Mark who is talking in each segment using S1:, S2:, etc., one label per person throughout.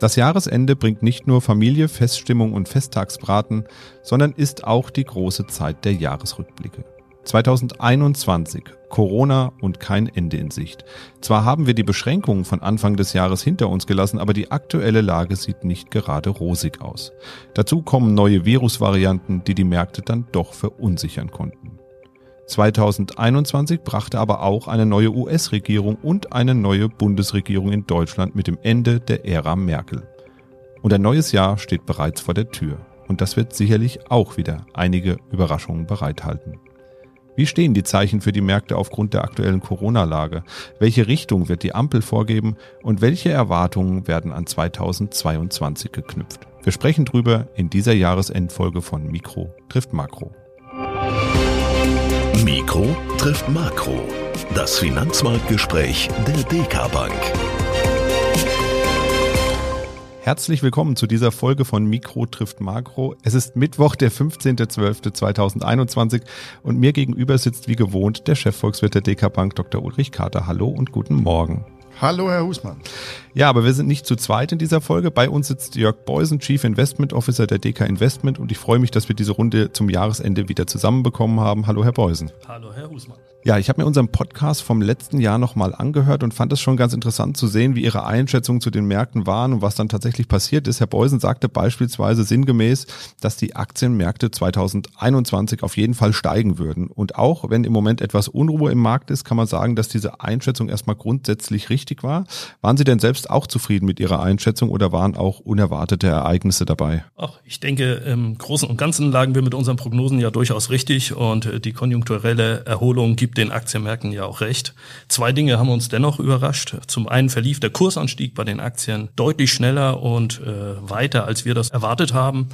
S1: Das Jahresende bringt nicht nur Familie, Feststimmung und Festtagsbraten, sondern ist auch die große Zeit der Jahresrückblicke. 2021, Corona und kein Ende in Sicht. Zwar haben wir die Beschränkungen von Anfang des Jahres hinter uns gelassen, aber die aktuelle Lage sieht nicht gerade rosig aus. Dazu kommen neue Virusvarianten, die die Märkte dann doch verunsichern konnten. 2021 brachte aber auch eine neue US-Regierung und eine neue Bundesregierung in Deutschland mit dem Ende der Ära Merkel. Und ein neues Jahr steht bereits vor der Tür. Und das wird sicherlich auch wieder einige Überraschungen bereithalten. Wie stehen die Zeichen für die Märkte aufgrund der aktuellen Corona-Lage? Welche Richtung wird die Ampel vorgeben und welche Erwartungen werden an 2022 geknüpft? Wir sprechen drüber in dieser Jahresendfolge von Mikro trifft Makro.
S2: Mikro trifft Makro. Das Finanzmarktgespräch der DK Bank.
S1: Herzlich willkommen zu dieser Folge von Mikro trifft Makro. Es ist Mittwoch, der 15.12.2021 und mir gegenüber sitzt wie gewohnt der Chefvolkswirt der DK Bank, Dr. Ulrich Kater. Hallo und guten Morgen.
S3: Hallo, Herr Husmann.
S1: Ja, aber wir sind nicht zu zweit in dieser Folge. Bei uns sitzt Jörg Beusen, Chief Investment Officer der DK Investment und ich freue mich, dass wir diese Runde zum Jahresende wieder zusammenbekommen haben. Hallo, Herr Beusen.
S4: Hallo, Herr Husmann.
S1: Ja, ich habe mir unseren Podcast vom letzten Jahr nochmal angehört und fand es schon ganz interessant zu sehen, wie Ihre Einschätzungen zu den Märkten waren und was dann tatsächlich passiert ist. Herr Beusen sagte beispielsweise sinngemäß, dass die Aktienmärkte 2021 auf jeden Fall steigen würden. Und auch wenn im Moment etwas Unruhe im Markt ist, kann man sagen, dass diese Einschätzung erstmal grundsätzlich richtig war. Waren Sie denn selbst auch zufrieden mit Ihrer Einschätzung oder waren auch unerwartete Ereignisse dabei?
S4: Ach, ich denke, im Großen und Ganzen lagen wir mit unseren Prognosen ja durchaus richtig und die konjunkturelle Erholung gibt gibt den Aktienmärkten ja auch recht. Zwei Dinge haben uns dennoch überrascht. Zum einen verlief der Kursanstieg bei den Aktien deutlich schneller und äh, weiter, als wir das erwartet haben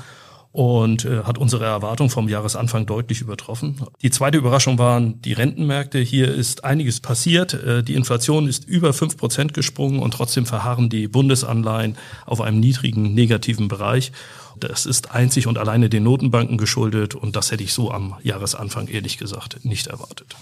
S4: und äh, hat unsere Erwartung vom Jahresanfang deutlich übertroffen. Die zweite Überraschung waren die Rentenmärkte. Hier ist einiges passiert. Äh, die Inflation ist über fünf Prozent gesprungen und trotzdem verharren die Bundesanleihen auf einem niedrigen negativen Bereich. Das ist einzig und alleine den Notenbanken geschuldet und das hätte ich so am Jahresanfang ehrlich gesagt nicht erwartet.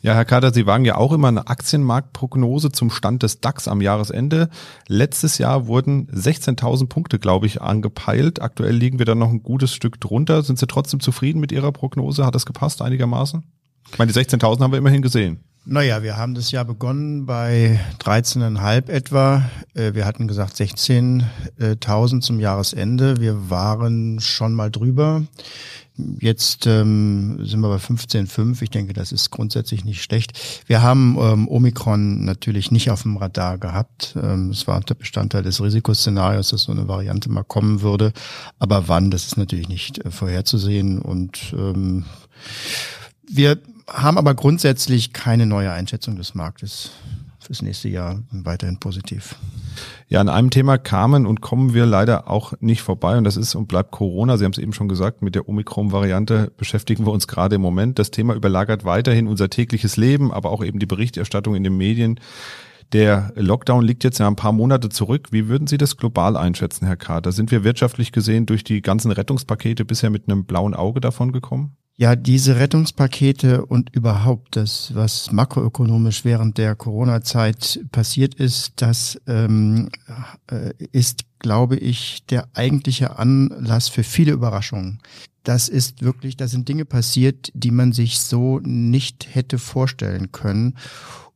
S1: Ja, Herr Kader, Sie wagen ja auch immer eine Aktienmarktprognose zum Stand des DAX am Jahresende. Letztes Jahr wurden 16.000 Punkte, glaube ich, angepeilt. Aktuell liegen wir da noch ein gutes Stück drunter. Sind Sie trotzdem zufrieden mit Ihrer Prognose? Hat das gepasst einigermaßen? Ich meine, die 16.000 haben wir immerhin gesehen.
S3: Naja, wir haben das Jahr begonnen bei 13,5 etwa. Äh, wir hatten gesagt 16.000 zum Jahresende. Wir waren schon mal drüber. Jetzt ähm, sind wir bei 15,5. Ich denke, das ist grundsätzlich nicht schlecht. Wir haben ähm, Omikron natürlich nicht auf dem Radar gehabt. Ähm, es war der Bestandteil des Risikoszenarios, dass so eine Variante mal kommen würde. Aber wann, das ist natürlich nicht äh, vorherzusehen. Und ähm, wir haben aber grundsätzlich keine neue Einschätzung des Marktes fürs nächste Jahr weiterhin positiv.
S1: Ja, an einem Thema kamen und kommen wir leider auch nicht vorbei und das ist und bleibt Corona. Sie haben es eben schon gesagt, mit der Omikron-Variante beschäftigen wir uns gerade im Moment. Das Thema überlagert weiterhin unser tägliches Leben, aber auch eben die Berichterstattung in den Medien. Der Lockdown liegt jetzt ja ein paar Monate zurück. Wie würden Sie das global einschätzen, Herr Kader? Sind wir wirtschaftlich gesehen durch die ganzen Rettungspakete bisher mit einem blauen Auge davon gekommen?
S3: Ja, diese Rettungspakete und überhaupt das, was makroökonomisch während der Corona-Zeit passiert ist, das ähm, äh, ist, glaube ich, der eigentliche Anlass für viele Überraschungen. Das ist wirklich, da sind Dinge passiert, die man sich so nicht hätte vorstellen können.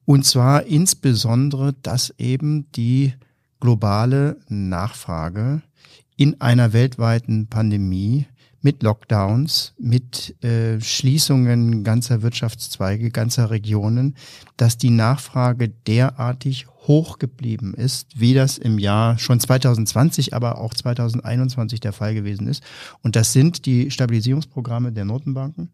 S3: Und zwar insbesondere, dass eben die globale Nachfrage in einer weltweiten Pandemie mit Lockdowns, mit äh, Schließungen ganzer Wirtschaftszweige, ganzer Regionen, dass die Nachfrage derartig hoch geblieben ist, wie das im Jahr schon 2020, aber auch 2021 der Fall gewesen ist. Und das sind die Stabilisierungsprogramme der Notenbanken,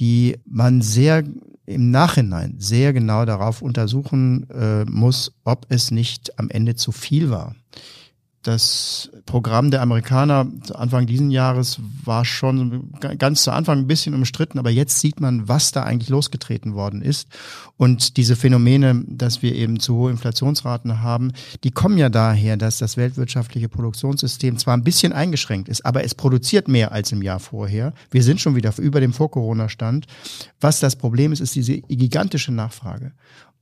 S3: die man sehr im Nachhinein sehr genau darauf untersuchen äh, muss, ob es nicht am Ende zu viel war das Programm der Amerikaner Anfang diesen Jahres war schon ganz zu Anfang ein bisschen umstritten, aber jetzt sieht man, was da eigentlich losgetreten worden ist. Und diese Phänomene, dass wir eben zu hohe Inflationsraten haben, die kommen ja daher, dass das weltwirtschaftliche Produktionssystem zwar ein bisschen eingeschränkt ist, aber es produziert mehr als im Jahr vorher. Wir sind schon wieder über dem Vor-Corona-Stand. Was das Problem ist, ist diese gigantische Nachfrage.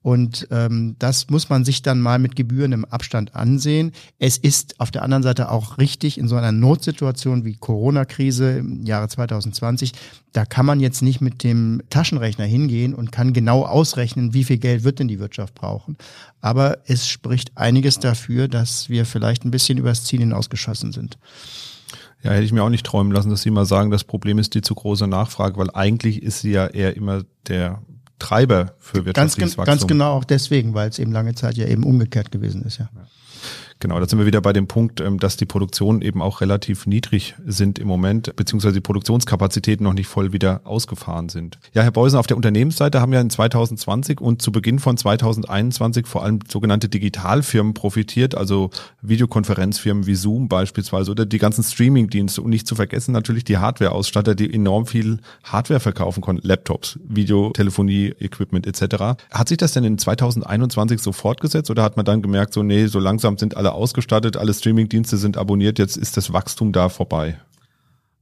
S3: Und ähm, das muss man sich dann mal mit gebührendem Abstand ansehen. Es ist auf der anderen Seite auch richtig, in so einer Notsituation wie Corona-Krise im Jahre 2020, da kann man jetzt nicht mit dem Taschenrechner hingehen und kann genau ausrechnen, wie viel Geld wird denn die Wirtschaft brauchen. Aber es spricht einiges dafür, dass wir vielleicht ein bisschen übers Ziel hinausgeschossen sind.
S1: Ja, hätte ich mir auch nicht träumen lassen, dass Sie mal sagen, das Problem ist die zu große Nachfrage, weil eigentlich ist sie ja eher immer der Treiber für wirtschaftliches
S3: ganz, Wachstum. Ganz genau auch deswegen, weil es eben lange Zeit ja eben umgekehrt gewesen ist, ja. ja.
S1: Genau, da sind wir wieder bei dem Punkt, ähm, dass die Produktionen eben auch relativ niedrig sind im Moment, beziehungsweise die Produktionskapazitäten noch nicht voll wieder ausgefahren sind. Ja, Herr Beusen, auf der Unternehmensseite haben ja in 2020 und zu Beginn von 2021 vor allem sogenannte Digitalfirmen profitiert, also Videokonferenzfirmen wie Zoom beispielsweise oder die ganzen Streamingdienste und nicht zu vergessen natürlich die Hardwareausstatter, die enorm viel Hardware verkaufen konnten, Laptops, Videotelefonie, Equipment etc. Hat sich das denn in 2021 so fortgesetzt oder hat man dann gemerkt, so nee, so langsam sind alle ausgestattet, alle Streamingdienste sind abonniert, jetzt ist das Wachstum da vorbei.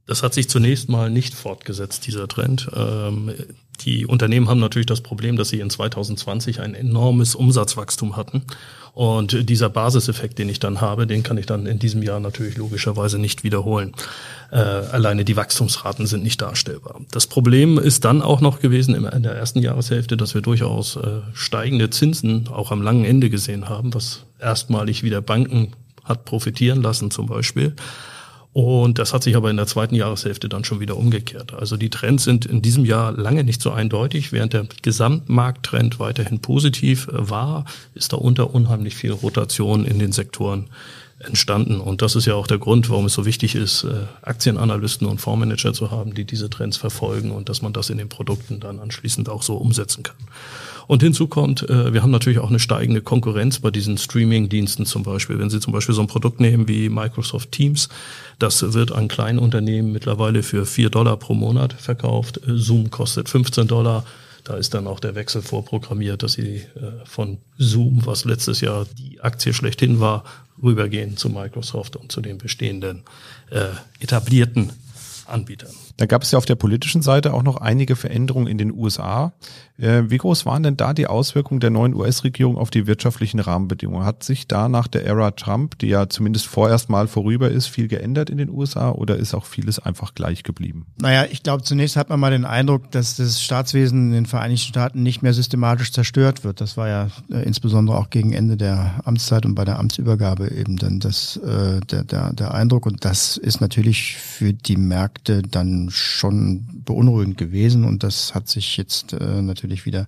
S4: Das hat sich zunächst mal nicht fortgesetzt, dieser Trend. Ähm, die Unternehmen haben natürlich das Problem, dass sie in 2020 ein enormes Umsatzwachstum hatten. Und dieser Basiseffekt, den ich dann habe, den kann ich dann in diesem Jahr natürlich logischerweise nicht wiederholen. Äh, alleine die Wachstumsraten sind nicht darstellbar. Das Problem ist dann auch noch gewesen in der ersten Jahreshälfte, dass wir durchaus äh, steigende Zinsen auch am langen Ende gesehen haben, was erstmalig wieder Banken hat profitieren lassen zum Beispiel. Und das hat sich aber in der zweiten Jahreshälfte dann schon wieder umgekehrt. Also die Trends sind in diesem Jahr lange nicht so eindeutig. Während der Gesamtmarkttrend weiterhin positiv war, ist da unter unheimlich viel Rotation in den Sektoren entstanden. Und das ist ja auch der Grund, warum es so wichtig ist, äh, Aktienanalysten und Fondsmanager zu haben, die diese Trends verfolgen und dass man das in den Produkten dann anschließend auch so umsetzen kann. Und hinzu kommt, äh, wir haben natürlich auch eine steigende Konkurrenz bei diesen Streaming-Diensten zum Beispiel. Wenn Sie zum Beispiel so ein Produkt nehmen wie Microsoft Teams, das wird an kleinen Unternehmen mittlerweile für vier Dollar pro Monat verkauft. Äh, Zoom kostet 15 Dollar. Da ist dann auch der Wechsel vorprogrammiert, dass sie von Zoom, was letztes Jahr die Aktie schlechthin war, rübergehen zu Microsoft und zu den bestehenden äh, etablierten Anbietern.
S1: Da gab es ja auf der politischen Seite auch noch einige Veränderungen in den USA. Äh, wie groß waren denn da die Auswirkungen der neuen US-Regierung auf die wirtschaftlichen Rahmenbedingungen? Hat sich da nach der Ära Trump, die ja zumindest vorerst mal vorüber ist, viel geändert in den USA oder ist auch vieles einfach gleich geblieben?
S3: Naja, ich glaube, zunächst hat man mal den Eindruck, dass das Staatswesen in den Vereinigten Staaten nicht mehr systematisch zerstört wird. Das war ja äh, insbesondere auch gegen Ende der Amtszeit und bei der Amtsübergabe eben dann das, äh, der, der, der Eindruck. Und das ist natürlich für die Märkte dann schon beunruhigend gewesen und das hat sich jetzt äh, natürlich wieder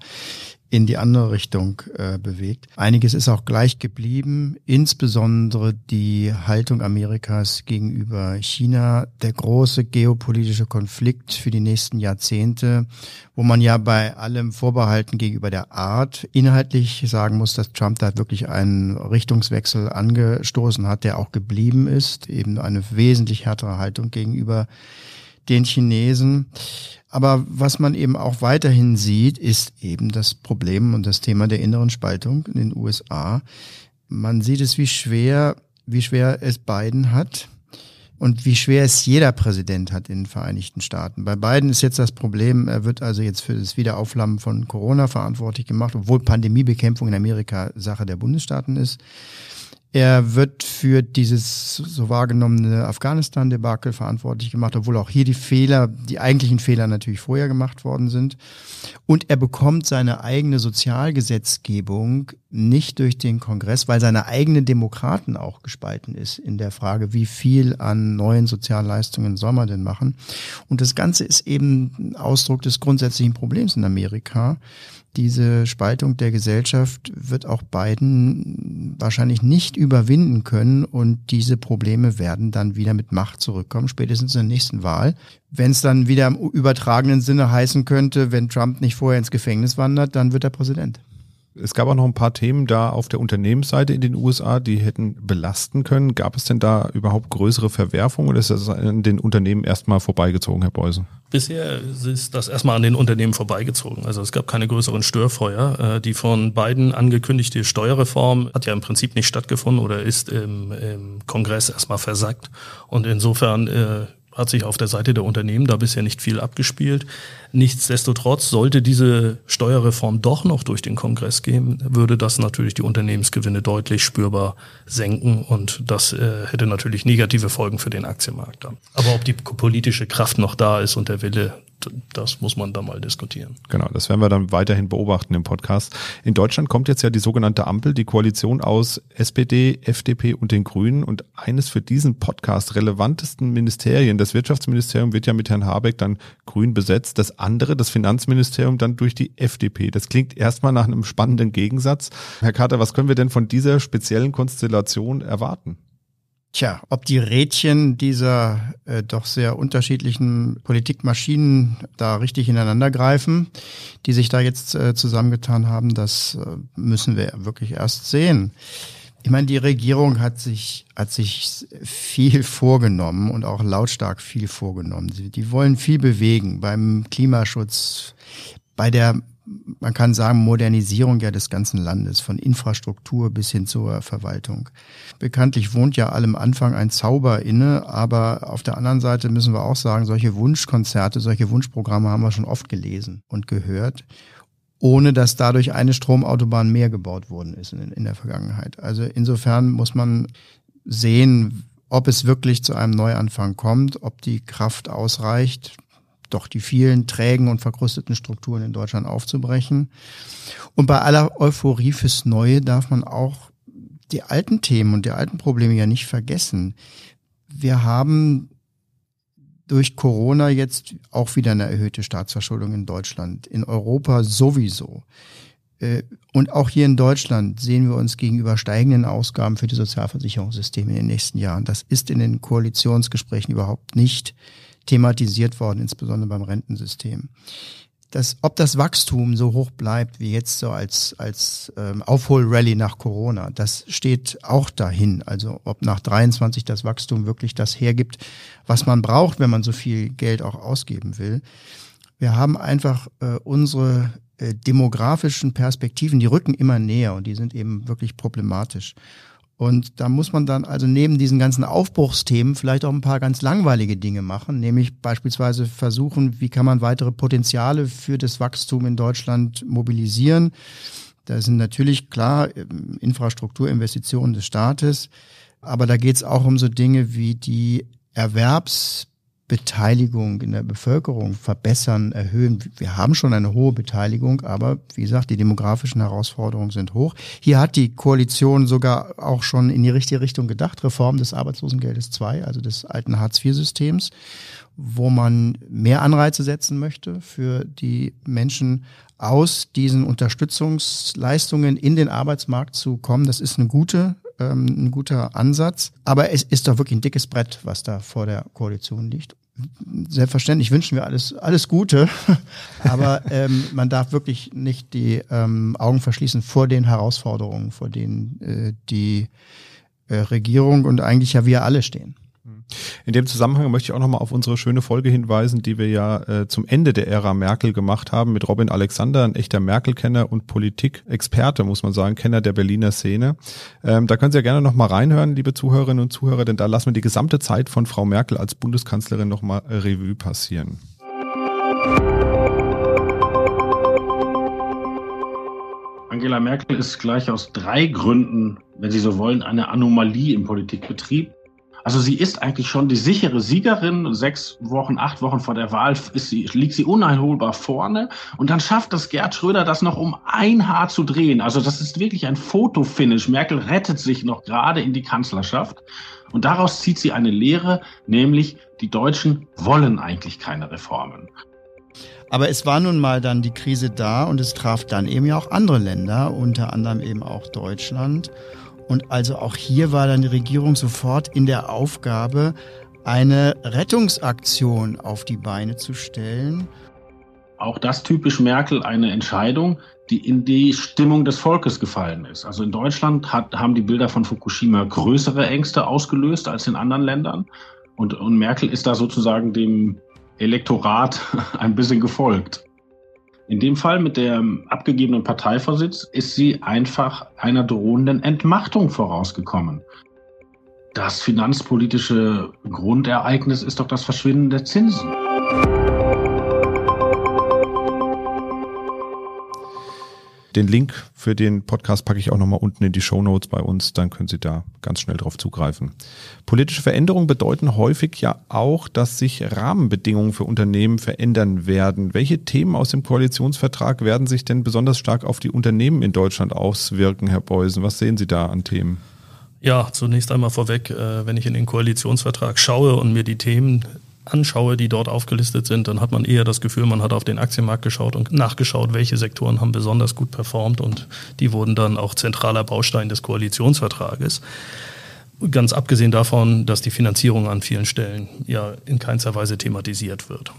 S3: in die andere Richtung äh, bewegt. Einiges ist auch gleich geblieben, insbesondere die Haltung Amerikas gegenüber China, der große geopolitische Konflikt für die nächsten Jahrzehnte, wo man ja bei allem Vorbehalten gegenüber der Art inhaltlich sagen muss, dass Trump da wirklich einen Richtungswechsel angestoßen hat, der auch geblieben ist, eben eine wesentlich härtere Haltung gegenüber den Chinesen. Aber was man eben auch weiterhin sieht, ist eben das Problem und das Thema der inneren Spaltung in den USA. Man sieht es, wie schwer, wie schwer es Biden hat und wie schwer es jeder Präsident hat in den Vereinigten Staaten. Bei Biden ist jetzt das Problem, er wird also jetzt für das Wiederaufflammen von Corona verantwortlich gemacht, obwohl Pandemiebekämpfung in Amerika Sache der Bundesstaaten ist. Er wird für dieses so wahrgenommene Afghanistan-Debakel verantwortlich gemacht, obwohl auch hier die Fehler, die eigentlichen Fehler natürlich vorher gemacht worden sind. Und er bekommt seine eigene Sozialgesetzgebung nicht durch den Kongress, weil seine eigene Demokraten auch gespalten ist in der Frage, wie viel an neuen Sozialleistungen soll man denn machen. Und das Ganze ist eben Ausdruck des grundsätzlichen Problems in Amerika diese Spaltung der Gesellschaft wird auch Biden wahrscheinlich nicht überwinden können und diese Probleme werden dann wieder mit Macht zurückkommen, spätestens in der nächsten Wahl. Wenn es dann wieder im übertragenen Sinne heißen könnte, wenn Trump nicht vorher ins Gefängnis wandert, dann wird er Präsident.
S1: Es gab auch noch ein paar Themen da auf der Unternehmensseite in den USA, die hätten belasten können. Gab es denn da überhaupt größere Verwerfungen oder ist das an den Unternehmen erstmal vorbeigezogen, Herr Beusen?
S4: Bisher ist das erstmal an den Unternehmen vorbeigezogen. Also es gab keine größeren Störfeuer. Äh, die von beiden angekündigte Steuerreform hat ja im Prinzip nicht stattgefunden oder ist im, im Kongress erstmal versackt. Und insofern äh, hat sich auf der Seite der Unternehmen da bisher nicht viel abgespielt. Nichtsdestotrotz sollte diese Steuerreform doch noch durch den Kongress gehen, würde das natürlich die Unternehmensgewinne deutlich spürbar senken und das äh, hätte natürlich negative Folgen für den Aktienmarkt dann. Aber ob die politische Kraft noch da ist und der Wille, das muss man da mal diskutieren.
S1: Genau, das werden wir dann weiterhin beobachten im Podcast. In Deutschland kommt jetzt ja die sogenannte Ampel, die Koalition aus SPD, FDP und den Grünen. Und eines für diesen Podcast relevantesten Ministerien, das Wirtschaftsministerium, wird ja mit Herrn Habeck dann grün besetzt. Das andere, das Finanzministerium, dann durch die FDP. Das klingt erstmal nach einem spannenden Gegensatz. Herr Carter, was können wir denn von dieser speziellen Konstellation erwarten?
S3: Tja, ob die Rädchen dieser äh, doch sehr unterschiedlichen Politikmaschinen da richtig ineinander greifen, die sich da jetzt äh, zusammengetan haben, das äh, müssen wir wirklich erst sehen. Ich meine, die Regierung hat sich, hat sich viel vorgenommen und auch lautstark viel vorgenommen. Die wollen viel bewegen beim Klimaschutz, bei der man kann sagen, Modernisierung ja des ganzen Landes, von Infrastruktur bis hin zur Verwaltung. Bekanntlich wohnt ja allem Anfang ein Zauber inne, aber auf der anderen Seite müssen wir auch sagen, solche Wunschkonzerte, solche Wunschprogramme haben wir schon oft gelesen und gehört, ohne dass dadurch eine Stromautobahn mehr gebaut worden ist in, in der Vergangenheit. Also insofern muss man sehen, ob es wirklich zu einem Neuanfang kommt, ob die Kraft ausreicht, doch die vielen trägen und verkrusteten Strukturen in Deutschland aufzubrechen. Und bei aller Euphorie fürs Neue darf man auch die alten Themen und die alten Probleme ja nicht vergessen. Wir haben durch Corona jetzt auch wieder eine erhöhte Staatsverschuldung in Deutschland, in Europa sowieso. Äh, und auch hier in Deutschland sehen wir uns gegenüber steigenden Ausgaben für die Sozialversicherungssysteme in den nächsten Jahren. Das ist in den Koalitionsgesprächen überhaupt nicht thematisiert worden, insbesondere beim Rentensystem. Das, ob das Wachstum so hoch bleibt wie jetzt so als, als ähm, Aufholrally nach Corona, das steht auch dahin. Also ob nach 23 das Wachstum wirklich das hergibt, was man braucht, wenn man so viel Geld auch ausgeben will. Wir haben einfach äh, unsere äh, demografischen Perspektiven, die rücken immer näher und die sind eben wirklich problematisch. Und da muss man dann also neben diesen ganzen Aufbruchsthemen vielleicht auch ein paar ganz langweilige Dinge machen, nämlich beispielsweise versuchen, wie kann man weitere Potenziale für das Wachstum in Deutschland mobilisieren. Da sind natürlich klar ähm, Infrastrukturinvestitionen des Staates, aber da geht es auch um so Dinge wie die Erwerbs Beteiligung in der Bevölkerung verbessern, erhöhen. Wir haben schon eine hohe Beteiligung, aber wie gesagt, die demografischen Herausforderungen sind hoch. Hier hat die Koalition sogar auch schon in die richtige Richtung gedacht. Reform des Arbeitslosengeldes 2, also des alten Hartz-IV-Systems, wo man mehr Anreize setzen möchte für die Menschen aus diesen Unterstützungsleistungen in den Arbeitsmarkt zu kommen. Das ist eine gute ähm, ein guter Ansatz. Aber es ist doch wirklich ein dickes Brett, was da vor der Koalition liegt selbstverständlich wünschen wir alles, alles Gute, aber ähm, man darf wirklich nicht die ähm, Augen verschließen vor den Herausforderungen, vor denen äh, die äh, Regierung und eigentlich ja wir alle stehen.
S1: In dem Zusammenhang möchte ich auch nochmal auf unsere schöne Folge hinweisen, die wir ja äh, zum Ende der Ära Merkel gemacht haben mit Robin Alexander, ein echter Merkel-Kenner und Politikexperte, muss man sagen, Kenner der Berliner Szene. Ähm, da können Sie ja gerne nochmal reinhören, liebe Zuhörerinnen und Zuhörer, denn da lassen wir die gesamte Zeit von Frau Merkel als Bundeskanzlerin nochmal Revue passieren.
S5: Angela Merkel ist gleich aus drei Gründen, wenn Sie so wollen, eine Anomalie im Politikbetrieb. Also sie ist eigentlich schon die sichere Siegerin. Sechs Wochen, acht Wochen vor der Wahl sie, liegt sie uneinholbar vorne. Und dann schafft es Gerd Schröder, das noch um ein Haar zu drehen. Also das ist wirklich ein Fotofinish. Merkel rettet sich noch gerade in die Kanzlerschaft. Und daraus zieht sie eine Lehre, nämlich die Deutschen wollen eigentlich keine Reformen.
S3: Aber es war nun mal dann die Krise da und es traf dann eben ja auch andere Länder, unter anderem eben auch Deutschland. Und also auch hier war dann die Regierung sofort in der Aufgabe, eine Rettungsaktion auf die Beine zu stellen.
S5: Auch das typisch Merkel eine Entscheidung, die in die Stimmung des Volkes gefallen ist. Also in Deutschland hat, haben die Bilder von Fukushima größere Ängste ausgelöst als in anderen Ländern. Und, und Merkel ist da sozusagen dem Elektorat ein bisschen gefolgt. In dem Fall mit dem abgegebenen Parteivorsitz ist sie einfach einer drohenden Entmachtung vorausgekommen. Das finanzpolitische Grundereignis ist doch das Verschwinden der Zinsen.
S1: Den Link für den Podcast packe ich auch nochmal unten in die Show Notes bei uns, dann können Sie da ganz schnell drauf zugreifen. Politische Veränderungen bedeuten häufig ja auch, dass sich Rahmenbedingungen für Unternehmen verändern werden. Welche Themen aus dem Koalitionsvertrag werden sich denn besonders stark auf die Unternehmen in Deutschland auswirken, Herr Beusen? Was sehen Sie da an Themen?
S4: Ja, zunächst einmal vorweg, äh, wenn ich in den Koalitionsvertrag schaue und mir die Themen anschaue, die dort aufgelistet sind, dann hat man eher das Gefühl, man hat auf den Aktienmarkt geschaut und nachgeschaut, welche Sektoren haben besonders gut performt und die wurden dann auch zentraler Baustein des Koalitionsvertrages. Ganz abgesehen davon, dass die Finanzierung an vielen Stellen ja in keinster Weise thematisiert wird.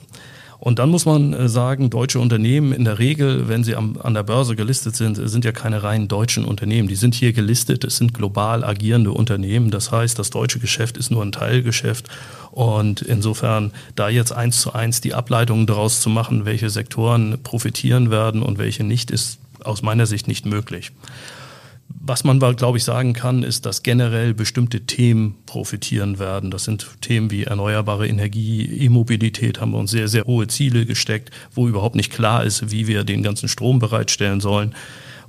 S4: Und dann muss man äh, sagen, deutsche Unternehmen in der Regel, wenn sie am, an der Börse gelistet sind, sind ja keine rein deutschen Unternehmen. Die sind hier gelistet, es sind global agierende Unternehmen. Das heißt, das deutsche Geschäft ist nur ein Teilgeschäft. Und insofern, da jetzt eins zu eins die Ableitungen daraus zu machen, welche Sektoren profitieren werden und welche nicht, ist aus meiner Sicht nicht möglich. Was man, glaube ich, sagen kann, ist, dass generell bestimmte Themen profitieren werden. Das sind Themen wie erneuerbare Energie, E-Mobilität haben wir uns sehr, sehr hohe Ziele gesteckt, wo überhaupt nicht klar ist, wie wir den ganzen Strom bereitstellen sollen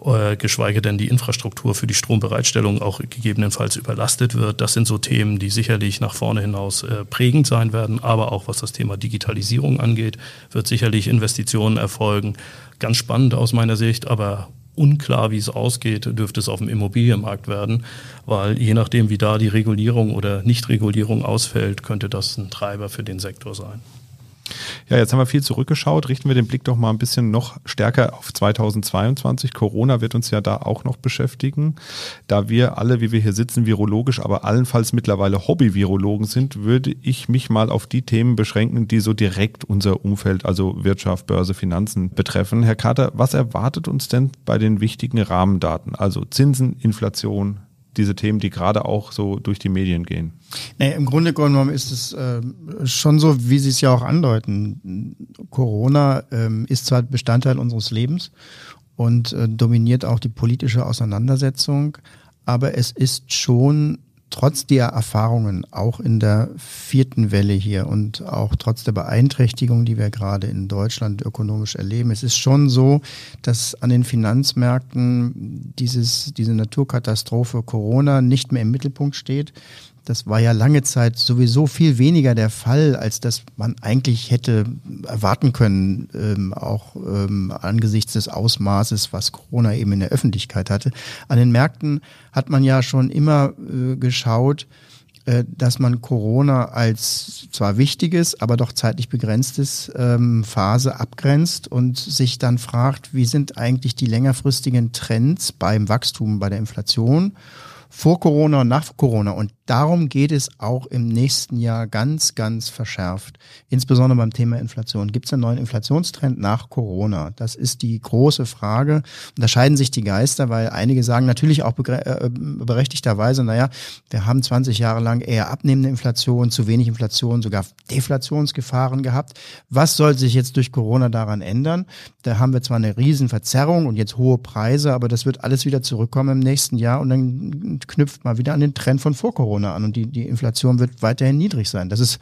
S4: äh, geschweige denn die Infrastruktur für die Strombereitstellung auch gegebenenfalls überlastet wird. Das sind so Themen, die sicherlich nach vorne hinaus äh, prägend sein werden, aber auch was das Thema Digitalisierung angeht, wird sicherlich Investitionen erfolgen. Ganz spannend aus meiner Sicht, aber unklar, wie es ausgeht, dürfte es auf dem Immobilienmarkt werden, weil je nachdem, wie da die Regulierung oder Nichtregulierung ausfällt, könnte das ein Treiber für den Sektor sein.
S1: Ja, jetzt haben wir viel zurückgeschaut. Richten wir den Blick doch mal ein bisschen noch stärker auf 2022. Corona wird uns ja da auch noch beschäftigen. Da wir alle, wie wir hier sitzen, virologisch, aber allenfalls mittlerweile Hobby-Virologen sind, würde ich mich mal auf die Themen beschränken, die so direkt unser Umfeld, also Wirtschaft, Börse, Finanzen betreffen. Herr Kater, was erwartet uns denn bei den wichtigen Rahmendaten? Also Zinsen, Inflation, diese Themen, die gerade auch so durch die Medien gehen?
S3: Nee, Im Grunde genommen ist es äh, schon so, wie Sie es ja auch andeuten. Corona ähm, ist zwar Bestandteil unseres Lebens und äh, dominiert auch die politische Auseinandersetzung, aber es ist schon trotz der Erfahrungen, auch in der vierten Welle hier und auch trotz der Beeinträchtigung, die wir gerade in Deutschland ökonomisch erleben, es ist schon so, dass an den Finanzmärkten dieses, diese Naturkatastrophe Corona nicht mehr im Mittelpunkt steht. Das war ja lange Zeit sowieso viel weniger der Fall, als dass man eigentlich hätte erwarten können, ähm, auch ähm, angesichts des Ausmaßes, was Corona eben in der Öffentlichkeit hatte. An den Märkten hat man ja schon immer äh, geschaut, äh, dass man Corona als zwar wichtiges, aber doch zeitlich begrenztes ähm, Phase abgrenzt und sich dann fragt, wie sind eigentlich die längerfristigen Trends beim Wachstum, bei der Inflation vor Corona und nach Corona. Und darum geht es auch im nächsten Jahr ganz, ganz verschärft. Insbesondere beim Thema Inflation. Gibt es einen neuen Inflationstrend nach Corona? Das ist die große Frage. Und da scheiden sich die Geister, weil einige sagen natürlich auch äh, berechtigterweise, naja, wir haben 20 Jahre lang eher abnehmende Inflation, zu wenig Inflation, sogar Deflationsgefahren gehabt. Was soll sich jetzt durch Corona daran ändern? Da haben wir zwar eine Riesenverzerrung und jetzt hohe Preise, aber das wird alles wieder zurückkommen im nächsten Jahr und dann knüpft mal wieder an den Trend von vor Corona an und die, die Inflation wird weiterhin niedrig sein. Das ist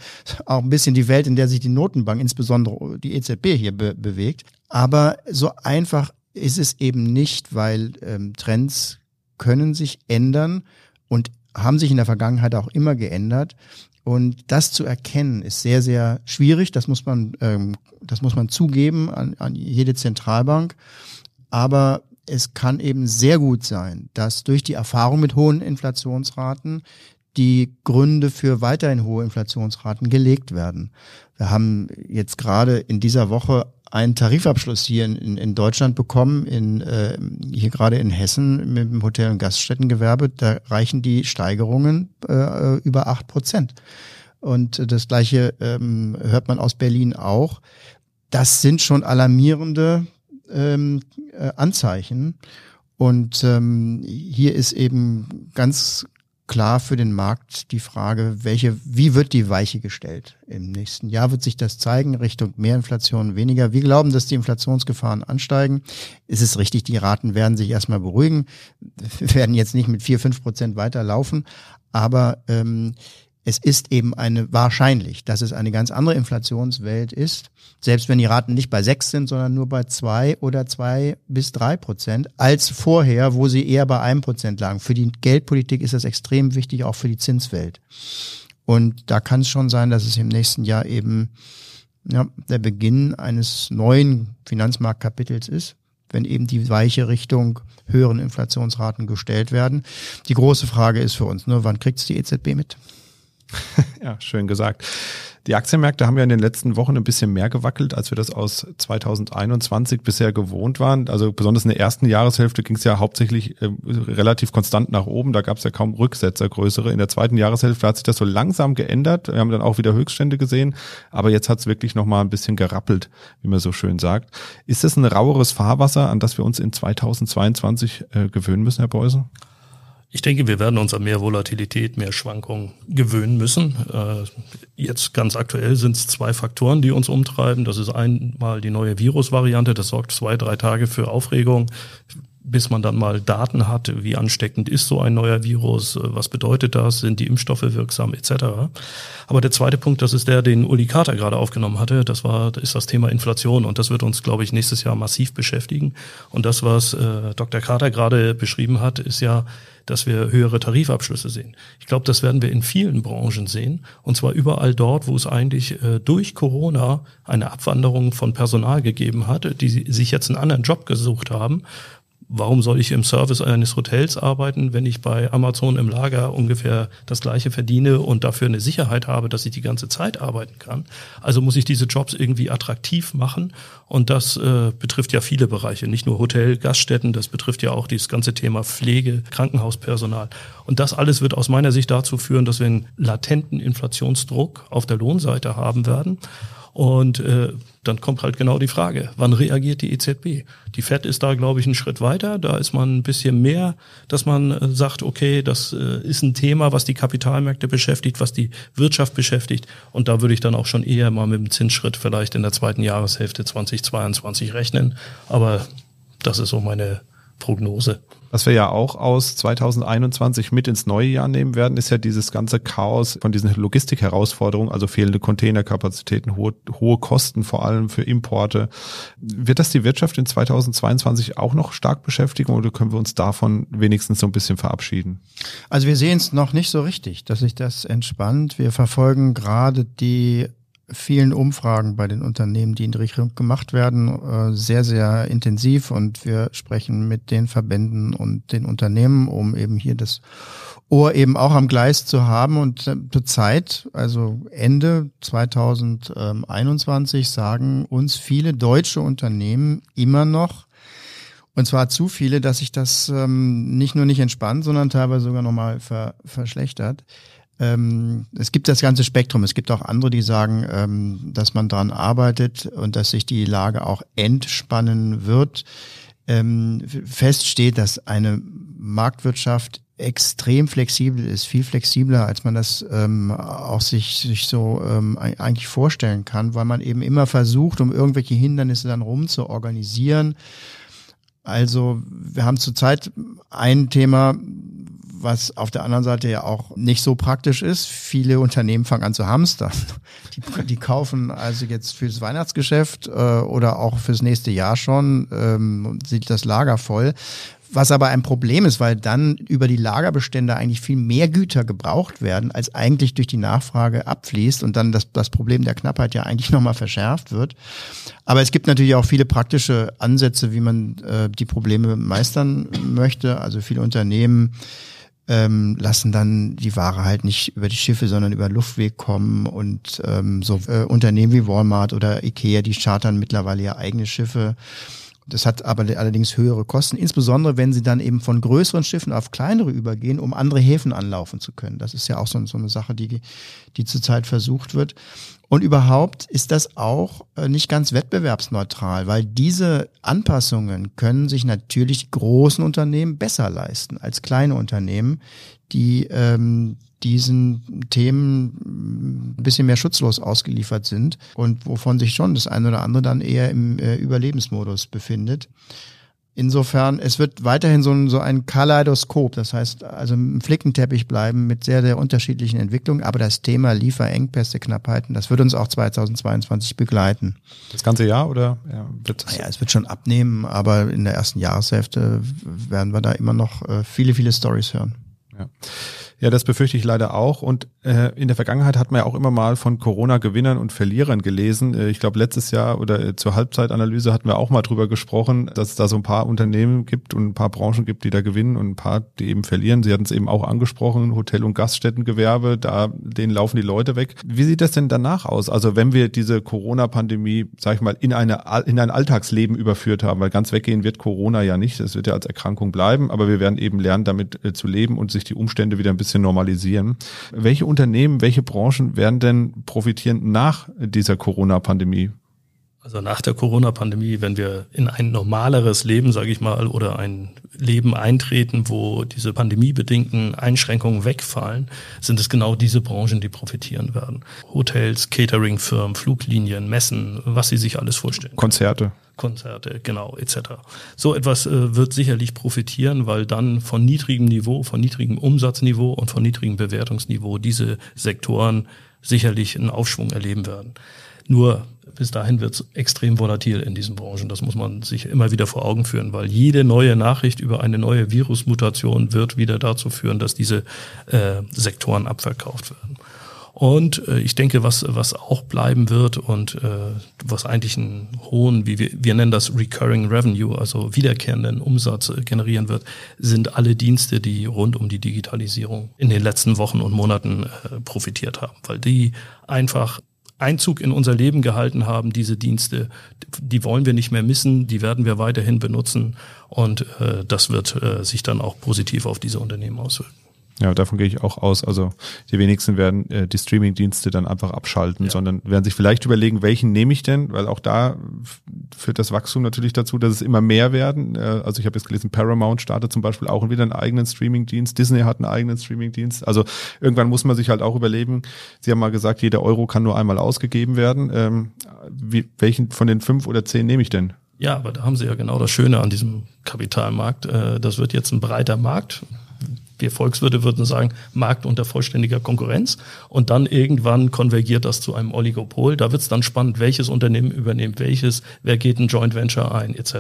S3: auch ein bisschen die Welt, in der sich die Notenbank, insbesondere die EZB hier be bewegt. Aber so einfach ist es eben nicht, weil ähm, Trends können sich ändern und haben sich in der Vergangenheit auch immer geändert. Und das zu erkennen ist sehr, sehr schwierig. Das muss man, ähm, das muss man zugeben an, an jede Zentralbank. Aber es kann eben sehr gut sein, dass durch die Erfahrung mit hohen Inflationsraten die Gründe für weiterhin hohe Inflationsraten gelegt werden. Wir haben jetzt gerade in dieser Woche einen Tarifabschluss hier in, in Deutschland bekommen, in, äh, hier gerade in Hessen mit dem Hotel- und Gaststättengewerbe. Da reichen die Steigerungen äh, über acht Prozent. Und das Gleiche ähm, hört man aus Berlin auch. Das sind schon alarmierende ähm, äh, Anzeichen. Und ähm, hier ist eben ganz klar für den Markt die Frage, welche, wie wird die Weiche gestellt? Im nächsten Jahr wird sich das zeigen, Richtung mehr Inflation, weniger. Wir glauben, dass die Inflationsgefahren ansteigen. Es ist richtig, die Raten werden sich erstmal beruhigen, werden jetzt nicht mit vier, fünf Prozent weiterlaufen. Aber ähm, es ist eben eine wahrscheinlich, dass es eine ganz andere Inflationswelt ist, selbst wenn die Raten nicht bei sechs sind, sondern nur bei zwei oder zwei bis drei Prozent, als vorher, wo sie eher bei einem Prozent lagen. Für die Geldpolitik ist das extrem wichtig, auch für die Zinswelt. Und da kann es schon sein, dass es im nächsten Jahr eben ja, der Beginn eines neuen Finanzmarktkapitels ist, wenn eben die weiche Richtung höheren Inflationsraten gestellt werden. Die große Frage ist für uns nur, wann kriegt es die EZB mit?
S1: ja, schön gesagt. Die Aktienmärkte haben ja in den letzten Wochen ein bisschen mehr gewackelt, als wir das aus 2021 bisher gewohnt waren. Also besonders in der ersten Jahreshälfte ging es ja hauptsächlich äh, relativ konstant nach oben. Da gab es ja kaum Rücksetzer größere. In der zweiten Jahreshälfte hat sich das so langsam geändert. Wir haben dann auch wieder Höchststände gesehen. Aber jetzt hat es wirklich nochmal ein bisschen gerappelt, wie man so schön sagt. Ist das ein raueres Fahrwasser, an das wir uns in 2022 äh, gewöhnen müssen, Herr Beuse?
S4: Ich denke, wir werden uns an mehr Volatilität, mehr Schwankungen gewöhnen müssen. Äh, jetzt ganz aktuell sind es zwei Faktoren, die uns umtreiben. Das ist einmal die neue Virusvariante, das sorgt zwei, drei Tage für Aufregung bis man dann mal Daten hat, wie ansteckend ist so ein neuer Virus, was bedeutet das, sind die Impfstoffe wirksam etc. Aber der zweite Punkt, das ist der, den Uli Carter gerade aufgenommen hatte, das war ist das Thema Inflation und das wird uns, glaube ich, nächstes Jahr massiv beschäftigen. Und das, was äh, Dr. Carter gerade beschrieben hat, ist ja, dass wir höhere Tarifabschlüsse sehen. Ich glaube, das werden wir in vielen Branchen sehen und zwar überall dort, wo es eigentlich äh, durch Corona eine Abwanderung von Personal gegeben hat, die sich jetzt einen anderen Job gesucht haben warum soll ich im Service eines Hotels arbeiten, wenn ich bei Amazon im Lager ungefähr das gleiche verdiene und dafür eine Sicherheit habe, dass ich die ganze Zeit arbeiten kann? Also muss ich diese Jobs irgendwie attraktiv machen und das äh, betrifft ja viele Bereiche, nicht nur Hotel, Gaststätten, das betrifft ja auch dieses ganze Thema Pflege, Krankenhauspersonal. Und das alles wird aus meiner Sicht dazu führen, dass wir einen latenten Inflationsdruck auf der Lohnseite haben werden. Und äh, dann kommt halt genau die Frage, wann reagiert die EZB? Die FED ist da, glaube ich, einen Schritt weiter. Da ist man ein bisschen mehr, dass man äh, sagt, okay, das äh, ist ein Thema, was die Kapitalmärkte beschäftigt, was die Wirtschaft beschäftigt. Und da würde ich dann auch schon eher mal mit dem Zinsschritt vielleicht in der zweiten Jahreshälfte 2022 rechnen. Aber das ist so meine Prognose.
S1: Was wir ja auch aus 2021 mit ins neue Jahr nehmen werden, ist ja dieses ganze Chaos von diesen Logistik-Herausforderungen, also fehlende Containerkapazitäten, hohe, hohe Kosten vor allem für Importe. Wird das die Wirtschaft in 2022 auch noch stark beschäftigen oder können wir uns davon wenigstens so ein bisschen verabschieden?
S3: Also wir sehen es noch nicht so richtig, dass sich das entspannt. Wir verfolgen gerade die vielen Umfragen bei den Unternehmen, die in die Richtung gemacht werden, äh, sehr, sehr intensiv und wir sprechen mit den Verbänden und den Unternehmen, um eben hier das Ohr eben auch am Gleis zu haben. Und äh, zur Zeit, also Ende 2021, sagen uns viele deutsche Unternehmen immer noch, und zwar zu viele, dass sich das ähm, nicht nur nicht entspannt, sondern teilweise sogar nochmal ver verschlechtert ähm, es gibt das ganze Spektrum. Es gibt auch andere, die sagen, ähm, dass man daran arbeitet und dass sich die Lage auch entspannen wird. Ähm, fest steht, dass eine Marktwirtschaft extrem flexibel ist, viel flexibler, als man das ähm, auch sich, sich so ähm, eigentlich vorstellen kann, weil man eben immer versucht, um irgendwelche Hindernisse dann rum zu organisieren. Also wir haben zurzeit ein Thema, was auf der anderen Seite ja auch nicht so praktisch ist. Viele Unternehmen fangen an zu hamstern. Die, die kaufen also jetzt fürs Weihnachtsgeschäft äh, oder auch fürs nächste Jahr schon, ähm, sieht das Lager voll. Was aber ein Problem ist, weil dann über die Lagerbestände eigentlich viel mehr Güter gebraucht werden, als eigentlich durch die Nachfrage abfließt und dann das, das Problem der Knappheit ja eigentlich nochmal verschärft wird. Aber es gibt natürlich auch viele praktische Ansätze, wie man äh, die Probleme meistern möchte. Also viele Unternehmen ähm, lassen dann die Ware halt nicht über die Schiffe, sondern über Luftweg kommen und ähm, so äh, Unternehmen wie Walmart oder Ikea, die chartern mittlerweile ja eigene Schiffe. Das hat aber allerdings höhere Kosten, insbesondere wenn sie dann eben von größeren Schiffen auf kleinere übergehen, um andere Häfen anlaufen zu können. Das ist ja auch so, so eine Sache, die, die zurzeit versucht wird. Und überhaupt ist das auch äh, nicht ganz wettbewerbsneutral, weil diese Anpassungen können sich natürlich großen Unternehmen besser leisten als kleine Unternehmen, die ähm, diesen Themen ein bisschen mehr schutzlos ausgeliefert sind und wovon sich schon das eine oder andere dann eher im äh, Überlebensmodus befindet. Insofern, es wird weiterhin so ein, so ein Kaleidoskop, das heißt also ein Flickenteppich bleiben mit sehr, sehr unterschiedlichen Entwicklungen, aber das Thema Lieferengpässe, Knappheiten, das wird uns auch 2022 begleiten.
S1: Das ganze Jahr oder ja,
S3: wird es? Ja, es wird schon abnehmen, aber in der ersten Jahreshälfte werden wir da immer noch äh, viele, viele Stories hören.
S1: Ja. Ja, das befürchte ich leider auch. Und äh, in der Vergangenheit hat man ja auch immer mal von Corona-Gewinnern und Verlierern gelesen. Äh, ich glaube, letztes Jahr oder äh, zur Halbzeitanalyse hatten wir auch mal drüber gesprochen, dass es da so ein paar Unternehmen gibt und ein paar Branchen gibt, die da gewinnen und ein paar, die eben verlieren. Sie hatten es eben auch angesprochen, Hotel- und Gaststättengewerbe, da denen laufen die Leute weg. Wie sieht das denn danach aus? Also wenn wir diese Corona-Pandemie, sag ich mal, in, eine, in ein Alltagsleben überführt haben, weil ganz weggehen wird Corona ja nicht, es wird ja als Erkrankung bleiben, aber wir werden eben lernen, damit äh, zu leben und sich die Umstände wieder ein bisschen bisschen normalisieren. Welche Unternehmen, welche Branchen werden denn profitieren nach dieser Corona-Pandemie?
S4: Also nach der Corona-Pandemie, wenn wir in ein normaleres Leben, sage ich mal, oder ein Leben eintreten, wo diese pandemiebedingten Einschränkungen wegfallen, sind es genau diese Branchen, die profitieren werden. Hotels, Cateringfirmen, Fluglinien, Messen, was Sie sich alles vorstellen.
S1: Konzerte.
S4: Konzerte, genau, etc. So etwas äh, wird sicherlich profitieren, weil dann von niedrigem Niveau, von niedrigem Umsatzniveau und von niedrigem Bewertungsniveau diese Sektoren sicherlich einen Aufschwung erleben werden. Nur bis dahin wird es extrem volatil in diesen Branchen. Das muss man sich immer wieder vor Augen führen, weil jede neue Nachricht über eine neue Virusmutation wird wieder dazu führen, dass diese äh, Sektoren abverkauft werden. Und äh, ich denke, was, was auch bleiben wird und äh, was eigentlich einen hohen, wie wir, wir nennen das Recurring Revenue, also wiederkehrenden Umsatz äh, generieren wird, sind alle Dienste, die rund um die Digitalisierung in den letzten Wochen und Monaten äh, profitiert haben, weil die einfach Einzug in unser Leben gehalten haben, diese Dienste, die wollen wir nicht mehr missen, die werden wir weiterhin benutzen und äh, das wird äh, sich dann auch positiv auf diese Unternehmen auswirken.
S1: Ja, davon gehe ich auch aus. Also die wenigsten werden äh, die Streaming-Dienste dann einfach abschalten, ja. sondern werden sich vielleicht überlegen, welchen nehme ich denn, weil auch da führt das Wachstum natürlich dazu, dass es immer mehr werden. Äh, also ich habe jetzt gelesen, Paramount startet zum Beispiel auch wieder einen eigenen Streaming-Dienst, Disney hat einen eigenen Streaming-Dienst. Also irgendwann muss man sich halt auch überlegen, Sie haben mal gesagt, jeder Euro kann nur einmal ausgegeben werden. Ähm, wie, welchen von den fünf oder zehn nehme ich denn?
S4: Ja, aber da haben Sie ja genau das Schöne an diesem Kapitalmarkt. Äh, das wird jetzt ein breiter Markt wir Volkswirte würden sagen, Markt unter vollständiger Konkurrenz. Und dann irgendwann konvergiert das zu einem Oligopol. Da wird es dann spannend, welches Unternehmen übernimmt welches, wer geht ein Joint Venture ein, etc.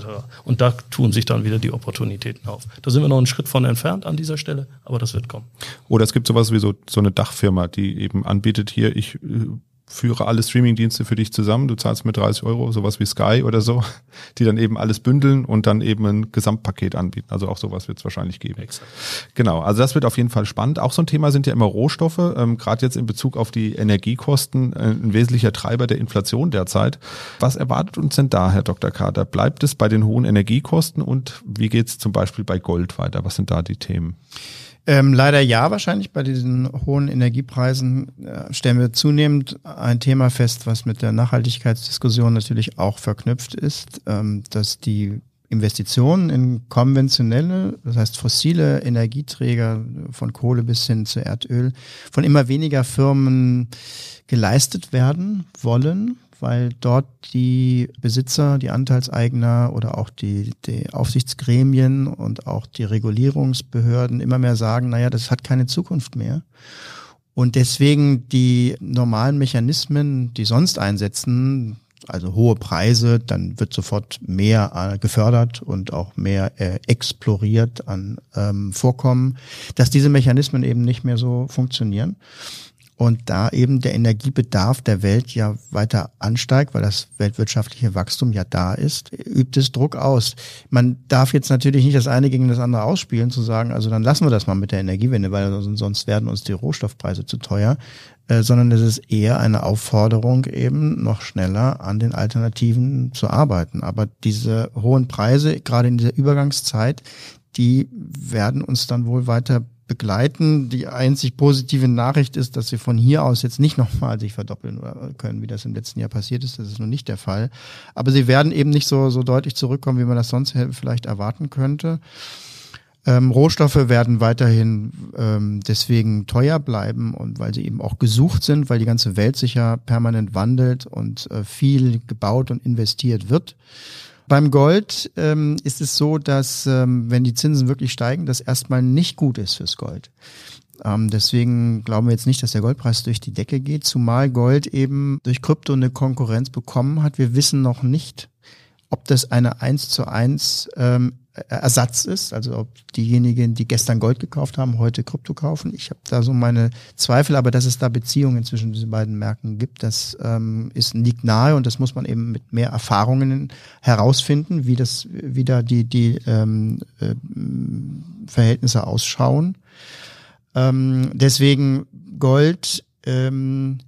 S4: Und da tun sich dann wieder die Opportunitäten auf. Da sind wir noch einen Schritt von entfernt an dieser Stelle, aber das wird kommen.
S1: Oder es gibt sowas wie so, so eine Dachfirma, die eben anbietet hier, ich äh, führe alle Streamingdienste für dich zusammen, du zahlst mir 30 Euro, sowas wie Sky oder so, die dann eben alles bündeln und dann eben ein Gesamtpaket anbieten. Also auch sowas wird es wahrscheinlich geben. Exakt. Genau, also das wird auf jeden Fall spannend. Auch so ein Thema sind ja immer Rohstoffe, ähm, gerade jetzt in Bezug auf die Energiekosten, äh, ein wesentlicher Treiber der Inflation derzeit. Was erwartet uns denn da, Herr Dr. Kader? Bleibt es bei den hohen Energiekosten und wie geht es zum Beispiel bei Gold weiter? Was sind da die Themen?
S3: Ähm, leider ja, wahrscheinlich bei diesen hohen Energiepreisen äh, stellen wir zunehmend ein Thema fest, was mit der Nachhaltigkeitsdiskussion natürlich auch verknüpft ist, ähm, dass die Investitionen in konventionelle, das heißt fossile Energieträger von Kohle bis hin zu Erdöl von immer weniger Firmen geleistet werden wollen, weil dort die Besitzer, die Anteilseigner oder auch die, die Aufsichtsgremien und auch die Regulierungsbehörden immer mehr sagen, naja, das hat keine Zukunft mehr. Und deswegen die normalen Mechanismen, die sonst einsetzen, also hohe Preise, dann wird sofort mehr äh, gefördert und auch mehr äh, exploriert an ähm, Vorkommen, dass diese Mechanismen eben nicht mehr so funktionieren. Und da eben der Energiebedarf der Welt ja weiter ansteigt, weil das weltwirtschaftliche Wachstum ja da ist, übt es Druck aus. Man darf jetzt natürlich nicht das eine gegen das andere ausspielen, zu sagen, also dann lassen wir das mal mit der Energiewende, weil sonst werden uns die Rohstoffpreise zu teuer, äh, sondern es ist eher eine Aufforderung eben noch schneller an den Alternativen zu arbeiten. Aber diese hohen Preise, gerade in dieser Übergangszeit, die werden uns dann wohl weiter begleiten. Die einzig positive Nachricht ist, dass sie von hier aus jetzt nicht nochmal sich verdoppeln können, wie das im letzten Jahr passiert ist. Das ist noch nicht der Fall. Aber sie werden eben nicht so, so deutlich zurückkommen, wie man das sonst vielleicht erwarten könnte. Ähm, Rohstoffe werden weiterhin ähm, deswegen teuer bleiben und weil sie eben auch gesucht sind, weil die ganze Welt sich ja permanent wandelt und äh, viel gebaut und investiert wird. Beim Gold ähm, ist es so, dass ähm, wenn die Zinsen wirklich steigen, das erstmal nicht gut ist fürs Gold. Ähm, deswegen glauben wir jetzt nicht, dass der Goldpreis durch die Decke geht, zumal Gold eben durch Krypto eine Konkurrenz bekommen hat. Wir wissen noch nicht, ob das eine 1 zu 1 ähm, Ersatz ist, also ob diejenigen, die gestern Gold gekauft haben, heute Krypto kaufen. Ich habe da so meine Zweifel, aber dass es da Beziehungen zwischen diesen beiden Märkten gibt, das ähm, ist liegt nahe und das muss man eben mit mehr Erfahrungen herausfinden, wie das, wie da die die ähm, äh, Verhältnisse ausschauen. Ähm, deswegen Gold ähm,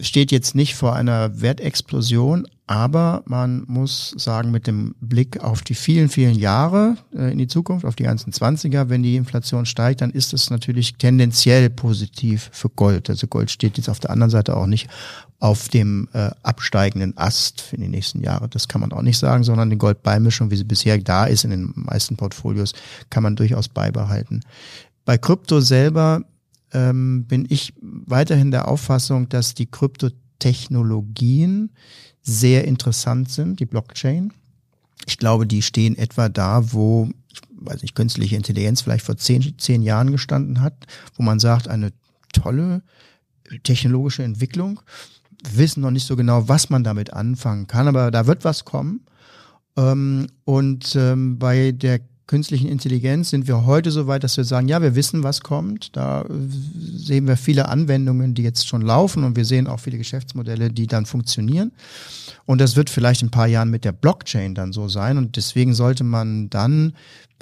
S3: steht jetzt nicht vor einer Wertexplosion, aber man muss sagen, mit dem Blick auf die vielen, vielen Jahre äh, in die Zukunft, auf die ganzen Zwanziger, wenn die Inflation steigt, dann ist es natürlich tendenziell positiv für Gold. Also Gold steht jetzt auf der anderen Seite auch nicht auf dem äh, absteigenden Ast für die nächsten Jahre. Das kann man auch nicht sagen, sondern die Goldbeimischung, wie sie bisher da ist in den meisten Portfolios, kann man durchaus beibehalten. Bei Krypto selber ähm, bin ich weiterhin der Auffassung, dass die Kryptotechnologien sehr interessant sind, die Blockchain. Ich glaube, die stehen etwa da, wo, ich weiß nicht, künstliche Intelligenz vielleicht vor zehn, zehn Jahren gestanden hat, wo man sagt, eine tolle technologische Entwicklung, wissen noch nicht so genau, was man damit anfangen kann, aber da wird was kommen. Ähm, und ähm, bei der künstlichen Intelligenz sind wir heute so weit, dass wir sagen, ja, wir wissen, was kommt. Da sehen wir viele Anwendungen, die jetzt schon laufen und wir sehen auch viele Geschäftsmodelle, die dann funktionieren. Und das wird vielleicht in ein paar Jahren mit der Blockchain dann so sein. Und deswegen sollte man dann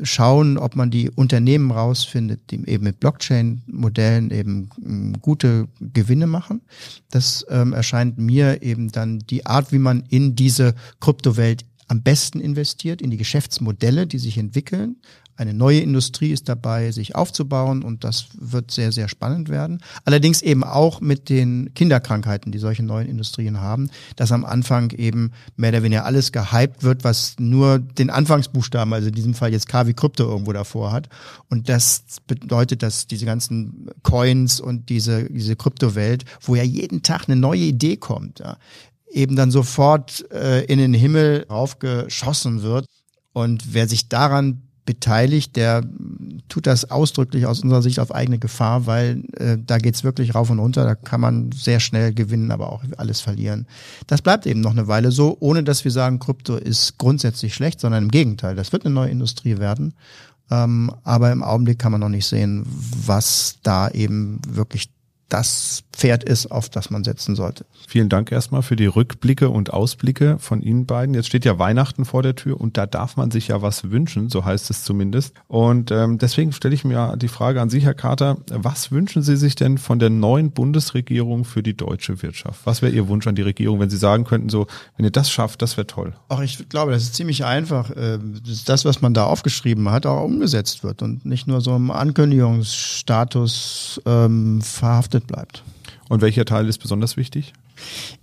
S3: schauen, ob man die Unternehmen rausfindet, die eben mit Blockchain-Modellen eben hm, gute Gewinne machen. Das ähm, erscheint mir eben dann die Art, wie man in diese Kryptowelt am besten investiert in die Geschäftsmodelle, die sich entwickeln. Eine neue Industrie ist dabei, sich aufzubauen und das wird sehr, sehr spannend werden. Allerdings eben auch mit den Kinderkrankheiten, die solche neuen Industrien haben, dass am Anfang eben mehr oder weniger alles gehypt wird, was nur den Anfangsbuchstaben, also in diesem Fall jetzt K wie Krypto irgendwo davor hat. Und das bedeutet, dass diese ganzen Coins und diese, diese Kryptowelt, wo ja jeden Tag eine neue Idee kommt, ja, eben dann sofort äh, in den Himmel raufgeschossen wird. Und wer sich daran beteiligt, der tut das ausdrücklich aus unserer Sicht auf eigene Gefahr, weil äh, da geht's wirklich rauf und runter, da kann man sehr schnell gewinnen, aber auch alles verlieren. Das bleibt eben noch eine Weile so, ohne dass wir sagen, Krypto ist grundsätzlich schlecht, sondern im Gegenteil, das wird eine neue Industrie werden. Ähm, aber im Augenblick kann man noch nicht sehen, was da eben wirklich das Pferd ist, auf das man setzen sollte.
S1: Vielen Dank erstmal für die Rückblicke und Ausblicke von Ihnen beiden. Jetzt steht ja Weihnachten vor der Tür und da darf man sich ja was wünschen, so heißt es zumindest. Und ähm, deswegen stelle ich mir die Frage an Sie, Herr Carter, was wünschen Sie sich denn von der neuen Bundesregierung für die deutsche Wirtschaft? Was wäre Ihr Wunsch an die Regierung, wenn Sie sagen könnten, so, wenn ihr das schafft, das wäre toll?
S3: Ach, ich glaube, das ist ziemlich einfach, äh, dass das, was man da aufgeschrieben hat, auch umgesetzt wird und nicht nur so im Ankündigungsstatus ähm, verhaftet bleibt.
S1: Und welcher Teil ist besonders wichtig?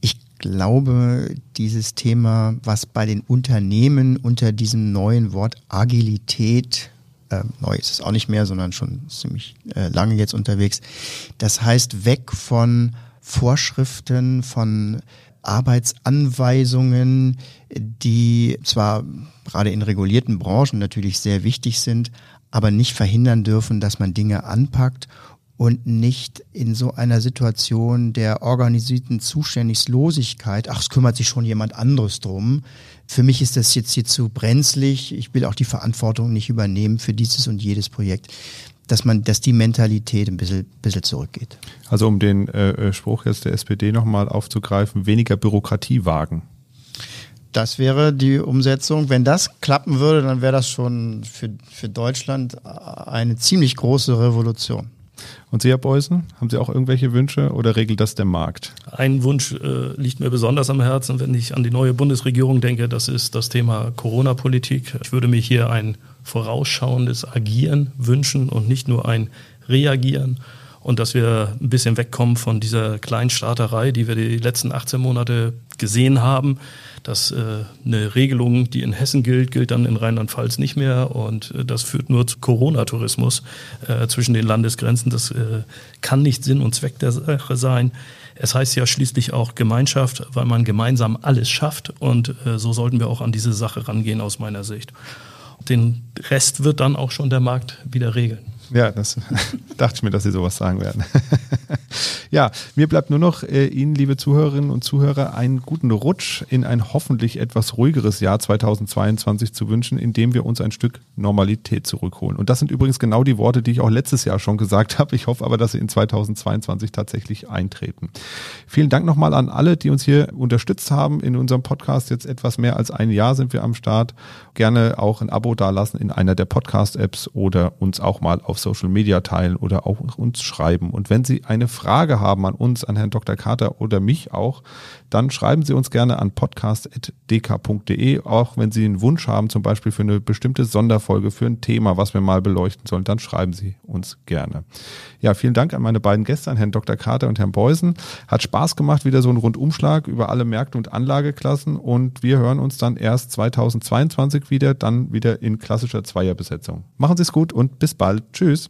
S3: Ich glaube, dieses Thema, was bei den Unternehmen unter diesem neuen Wort Agilität äh, neu ist es auch nicht mehr, sondern schon ziemlich äh, lange jetzt unterwegs. Das heißt, weg von Vorschriften, von Arbeitsanweisungen, die zwar gerade in regulierten Branchen natürlich sehr wichtig sind, aber nicht verhindern dürfen, dass man Dinge anpackt und nicht in so einer Situation der organisierten Zuständiglosigkeit, ach, es kümmert sich schon jemand anderes drum. Für mich ist das jetzt hier zu brenzlig. Ich will auch die Verantwortung nicht übernehmen für dieses und jedes Projekt. Dass man, dass die Mentalität ein bisschen, bisschen zurückgeht.
S1: Also um den äh, äh Spruch jetzt der SPD nochmal aufzugreifen, weniger Bürokratie wagen.
S3: Das wäre die Umsetzung. Wenn das klappen würde, dann wäre das schon für, für Deutschland eine ziemlich große Revolution.
S1: Und Sie, Herr Beusen, haben Sie auch irgendwelche Wünsche oder regelt das der Markt?
S4: Ein Wunsch äh, liegt mir besonders am Herzen, wenn ich an die neue Bundesregierung denke. Das ist das Thema Corona-Politik. Ich würde mich hier ein vorausschauendes Agieren wünschen und nicht nur ein Reagieren. und dass wir ein bisschen wegkommen von dieser Kleinstaaterei, die wir die letzten 18 Monate gesehen haben, dass äh, eine Regelung, die in Hessen gilt, gilt dann in Rheinland-Pfalz nicht mehr und äh, das führt nur zu Corona-Tourismus äh, zwischen den Landesgrenzen. Das äh, kann nicht Sinn und Zweck der Sache sein. Es heißt ja schließlich auch Gemeinschaft, weil man gemeinsam alles schafft und äh, so sollten wir auch an diese Sache rangehen aus meiner Sicht. Den Rest wird dann auch schon der Markt wieder regeln.
S1: Ja, das dachte ich mir, dass Sie sowas sagen werden. ja, mir bleibt nur noch äh, Ihnen, liebe Zuhörerinnen und Zuhörer, einen guten Rutsch in ein hoffentlich etwas ruhigeres Jahr 2022 zu wünschen, in dem wir uns ein Stück Normalität zurückholen. Und das sind übrigens genau die Worte, die ich auch letztes Jahr schon gesagt habe. Ich hoffe aber, dass sie in 2022 tatsächlich eintreten. Vielen Dank nochmal an alle, die uns hier unterstützt haben in unserem Podcast. Jetzt etwas mehr als ein Jahr sind wir am Start. Gerne auch ein Abo dalassen in einer der Podcast-Apps oder uns auch mal auf Social Media teilen oder auch uns schreiben. Und wenn Sie eine Frage haben an uns, an Herrn Dr. Carter oder mich auch, dann schreiben Sie uns gerne an podcast.dk.de. Auch wenn Sie einen Wunsch haben, zum Beispiel für eine bestimmte Sonderfolge, für ein Thema, was wir mal beleuchten sollen, dann schreiben Sie uns gerne. Ja, vielen Dank an meine beiden Gäste, an Herrn Dr. Carter und Herrn Beusen. Hat Spaß gemacht, wieder so ein Rundumschlag über alle Märkte und Anlageklassen. Und wir hören uns dann erst 2022 wieder, dann wieder in klassischer Zweierbesetzung. Machen Sie es gut und bis bald. Tschüss.